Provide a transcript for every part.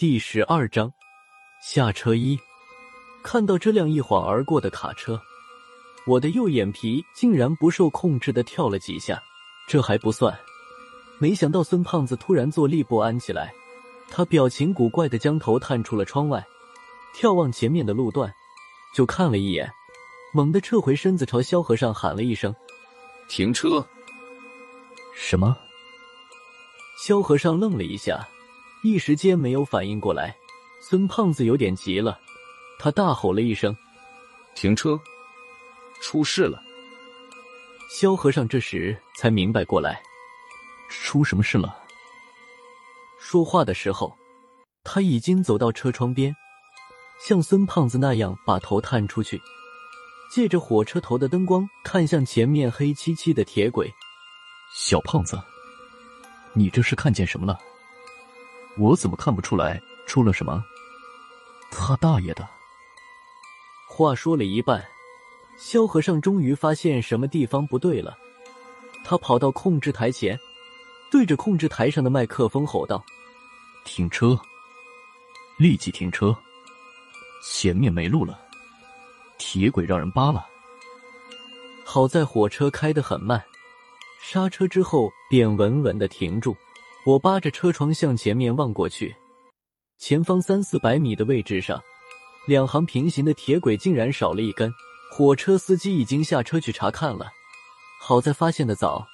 第十二章下车一。看到这辆一晃而过的卡车，我的右眼皮竟然不受控制的跳了几下。这还不算，没想到孙胖子突然坐立不安起来，他表情古怪的将头探出了窗外，眺望前面的路段，就看了一眼，猛地撤回身子，朝萧和尚喊了一声：“停车！”什么？萧和尚愣了一下，一时间没有反应过来。孙胖子有点急了，他大吼了一声：“停车！出事了！”萧和尚这时才明白过来，出什么事了？说话的时候，他已经走到车窗边，像孙胖子那样把头探出去，借着火车头的灯光看向前面黑漆漆的铁轨。小胖子，你这是看见什么了？我怎么看不出来出了什么？他大爷的！话说了一半，萧和尚终于发现什么地方不对了。他跑到控制台前，对着控制台上的麦克风吼道：“停车！立即停车！前面没路了，铁轨让人扒了。”好在火车开得很慢。刹车之后便稳稳的停住，我扒着车窗向前面望过去，前方三四百米的位置上，两行平行的铁轨竟然少了一根。火车司机已经下车去查看了，好在发现的早，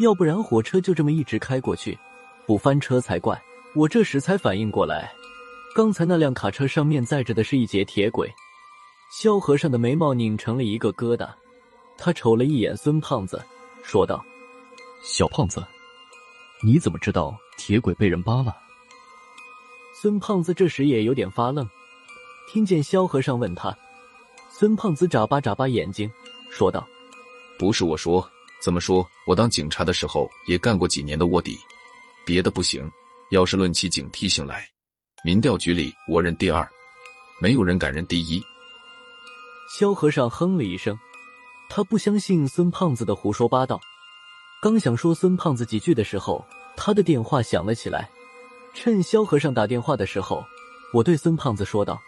要不然火车就这么一直开过去，不翻车才怪。我这时才反应过来，刚才那辆卡车上面载着的是一节铁轨。萧和尚的眉毛拧成了一个疙瘩，他瞅了一眼孙胖子。说道：“小胖子，你怎么知道铁轨被人扒了？”孙胖子这时也有点发愣，听见萧和尚问他，孙胖子眨巴眨巴眼睛，说道：“不是我说，怎么说我当警察的时候也干过几年的卧底，别的不行，要是论起警惕性来，民调局里我认第二，没有人敢认第一。”萧和尚哼了一声。他不相信孙胖子的胡说八道，刚想说孙胖子几句的时候，他的电话响了起来。趁萧和尚打电话的时候，我对孙胖子说道：“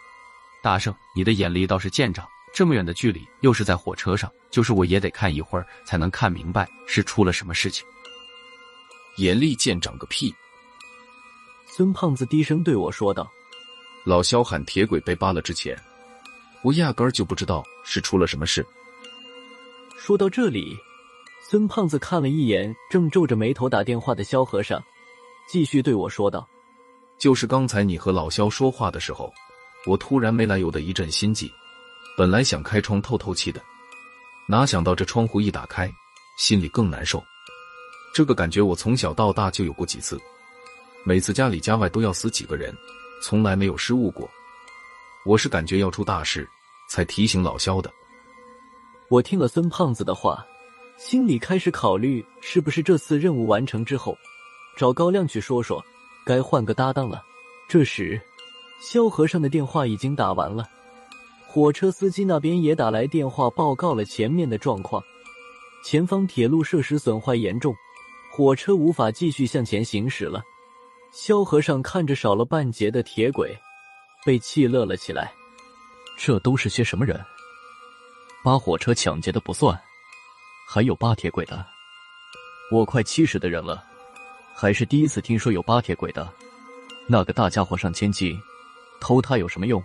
大圣，你的眼力倒是见长，这么远的距离，又是在火车上，就是我也得看一会儿才能看明白是出了什么事情。”眼力见长个屁！孙胖子低声对我说道：“老萧喊铁轨被扒了之前，我压根儿就不知道是出了什么事。”说到这里，孙胖子看了一眼正皱着眉头打电话的萧和尚，继续对我说道：“就是刚才你和老萧说话的时候，我突然没来由的一阵心悸，本来想开窗透透气的，哪想到这窗户一打开，心里更难受。这个感觉我从小到大就有过几次，每次家里家外都要死几个人，从来没有失误过。我是感觉要出大事，才提醒老萧的。”我听了孙胖子的话，心里开始考虑，是不是这次任务完成之后，找高亮去说说，该换个搭档了。这时，萧和尚的电话已经打完了，火车司机那边也打来电话报告了前面的状况，前方铁路设施损坏严重，火车无法继续向前行驶了。萧和尚看着少了半截的铁轨，被气乐了起来。这都是些什么人？扒火车抢劫的不算，还有扒铁轨的。我快七十的人了，还是第一次听说有扒铁轨的。那个大家伙上千斤，偷它有什么用？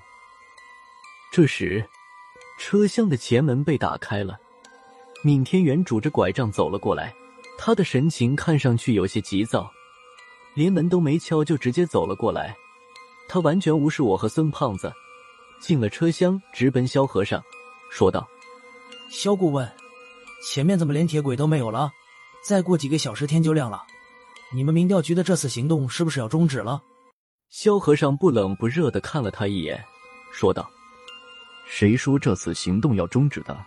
这时，车厢的前门被打开了，闵天元拄着拐杖走了过来，他的神情看上去有些急躁，连门都没敲就直接走了过来。他完全无视我和孙胖子，进了车厢，直奔萧和尚，说道。萧顾问，前面怎么连铁轨都没有了？再过几个小时天就亮了，你们民调局的这次行动是不是要终止了？萧和尚不冷不热的看了他一眼，说道：“谁说这次行动要终止的？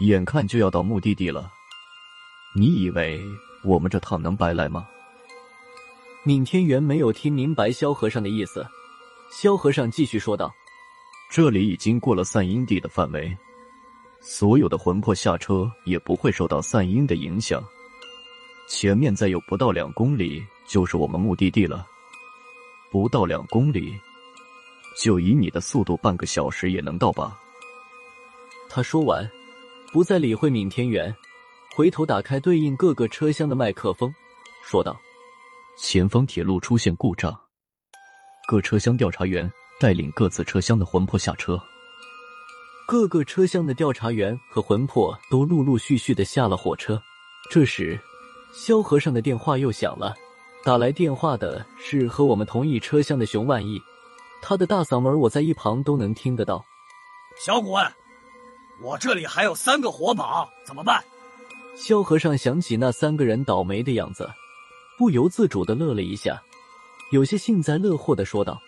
眼看就要到目的地了，你以为我们这趟能白来吗？”闵天元没有听明白萧和尚的意思，萧和尚继续说道：“这里已经过了散阴地的范围。”所有的魂魄下车也不会受到散音的影响。前面再有不到两公里就是我们目的地了。不到两公里，就以你的速度，半个小时也能到吧？他说完，不再理会闵天元，回头打开对应各个车厢的麦克风，说道：“前方铁路出现故障，各车厢调查员带领各自车厢的魂魄下车。”各个车厢的调查员和魂魄都陆陆续续的下了火车。这时，萧和尚的电话又响了。打来电话的是和我们同一车厢的熊万义，他的大嗓门我在一旁都能听得到。小古问：“我这里还有三个活宝，怎么办？”萧和尚想起那三个人倒霉的样子，不由自主的乐了一下，有些幸灾乐祸的说道：“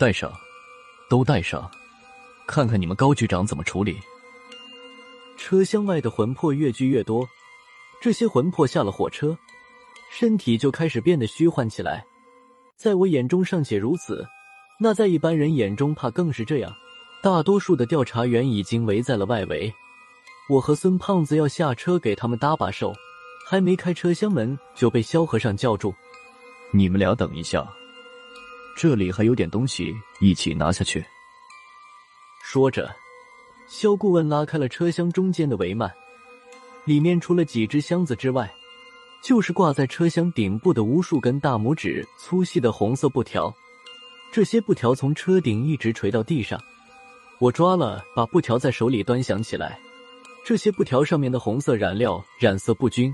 带上，都带上。”看看你们高局长怎么处理。车厢外的魂魄越聚越多，这些魂魄下了火车，身体就开始变得虚幻起来。在我眼中尚且如此，那在一般人眼中怕更是这样。大多数的调查员已经围在了外围，我和孙胖子要下车给他们搭把手，还没开车厢门就被萧和尚叫住：“你们俩等一下，这里还有点东西，一起拿下去。”说着，肖顾问拉开了车厢中间的帷幔，里面除了几只箱子之外，就是挂在车厢顶部的无数根大拇指粗细的红色布条。这些布条从车顶一直垂到地上，我抓了，把布条在手里端详起来。这些布条上面的红色染料染色不均，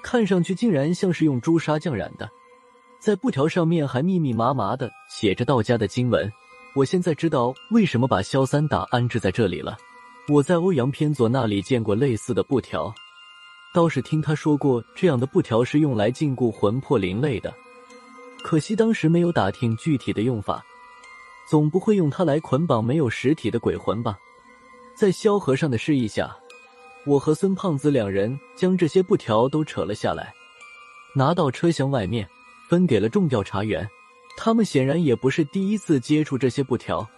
看上去竟然像是用朱砂酱染的。在布条上面还密密麻麻的写着道家的经文。我现在知道为什么把萧三打安置在这里了。我在欧阳偏左那里见过类似的布条，倒是听他说过这样的布条是用来禁锢魂魄灵类的。可惜当时没有打听具体的用法，总不会用它来捆绑没有实体的鬼魂吧？在萧和尚的示意下，我和孙胖子两人将这些布条都扯了下来，拿到车厢外面，分给了众调查员。他们显然也不是第一次接触这些布条，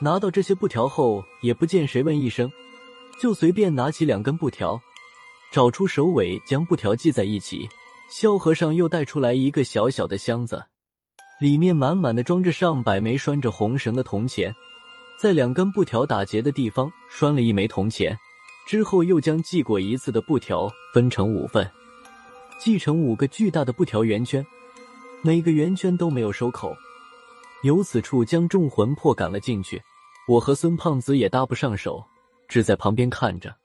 拿到这些布条后，也不见谁问一声，就随便拿起两根布条，找出首尾，将布条系在一起。萧和尚又带出来一个小小的箱子，里面满满的装着上百枚拴着红绳的铜钱，在两根布条打结的地方拴了一枚铜钱，之后又将系过一次的布条分成五份，系成五个巨大的布条圆圈。每个圆圈都没有收口，由此处将众魂魄赶了进去。我和孙胖子也搭不上手，只在旁边看着。